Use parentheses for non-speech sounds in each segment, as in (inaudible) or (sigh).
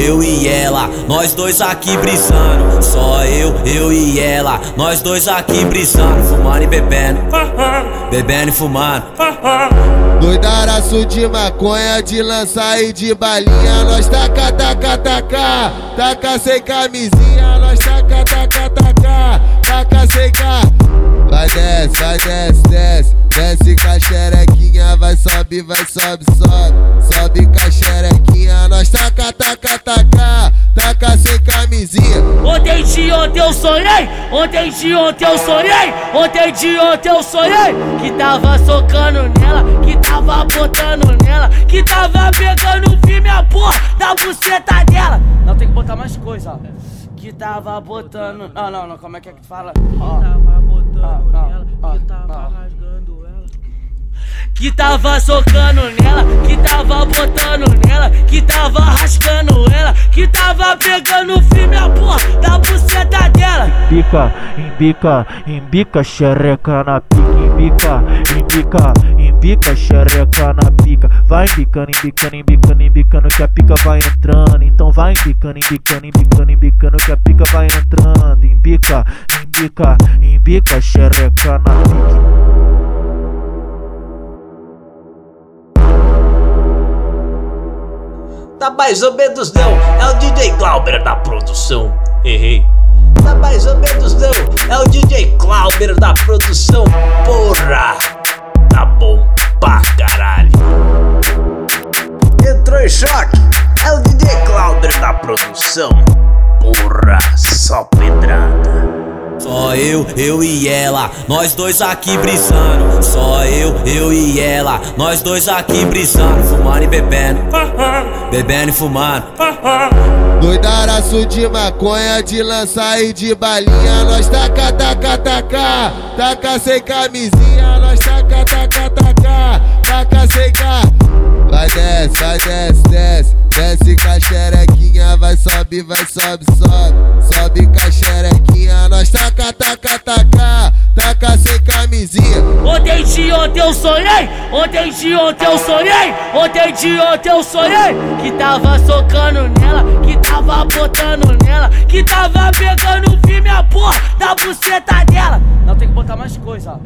eu e ela, nós dois aqui brisando. Só eu, eu e ela, nós dois aqui brisando. Fumando e bebendo, (laughs) bebendo e fumando. (laughs) Doidaraço de maconha, de lança e de balinha. Nós taca, taca, taca, taca sem camisinha. Nós taca, taca, taca, taca sem ca. Vai desce, vai desce, desce, desce sobe, vai sobe, sobe, sobe com a xerequinha. Nós taca, taca, taca, taca sem camisinha. Ontem de ontem eu sonhei, ontem de ontem eu sonhei, ontem de ontem eu sonhei que tava socando nela, que tava botando nela, que tava pegando firme a porra da buceta dela. Não tem que botar mais coisa, ó. Que tava botando. Não, não, não, como é que é que fala? Ó. Tava botando Ah, nela, que tava rasgando ela. Que tava socando nela, que tava botando nela, que tava rasgando ela, que tava pegando firme a porra da buceta dela. Embica, embica, embica xereca na pica, embica, embica, embica xereca na pica. Vai embicando, embicando, embicando, embicando que a pica vai entrando. Então vai embicando, embicando, embicando, embicando que a pica vai entrando. Embica, embica, embica xereca na pica. Tá mais ou menos não, é o DJ Glauber da produção. Errei. Tá mais ou menos não, é o DJ Glauber da produção. Porra, tá bom pra caralho. Entrou em choque, é o DJ Glauber da produção. Porra, só pedrada. Só eu, eu e ela, nós dois aqui brisando. Só eu, eu e ela, nós dois aqui brisando. Fumando e bebendo, (laughs) bebendo e fumando. (laughs) Doidaraço de maconha, de lança e de balinha. Nós taca, taca, taca, taca sem camisinha. Nós taca, taca, taca, taca sem ca. Vai desce, vai desce, desce, desce com a xerequinha. Vai sobe, vai sobe, sobe, sobe com a xerequinha. Nós taca, taca, taca, taca sem camisinha. Ontem de ontem eu sonhei, ontem de ontem eu sonhei, ontem de ontem eu sonhei que tava socando nela, que tava botando nela, que tava pegando firme a porra da buceta dela. Não tem que botar mais coisa, ó.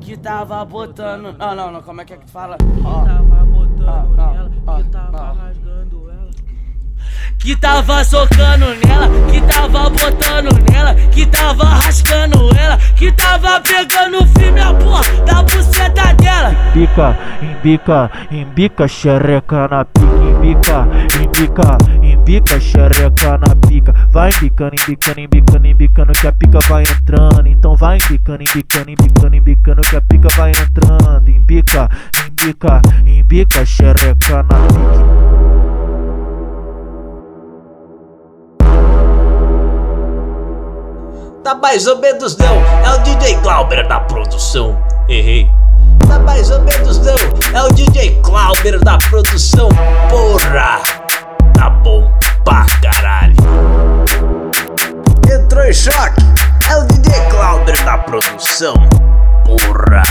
Que tava botando. Não, não, não, como é que é que fala? Ó. Tava botando Ah, não, nela, ah, que tava não. rasgando ela. Que tava socando nela, que tava botando nela, que tava rasgando ela, que tava pegando firme a porra da buceta dela. Embica, embica, embica xereca na pica, embica, embica, embica xereca na pica. Vai embicando, embicando, embicando, embicando que a pica vai entrando. Então vai embicando, embicando, embicando, embicando que a pica vai entrando. Embica, embica, embica xereca na pica. Tá mais ou menos não, é o DJ Glauber da produção. Errei. Tá mais ou menos não, é o DJ Glauber da produção. Porra, tá bom pra caralho. Entrou em choque, é o DJ Glauber da produção. Porra.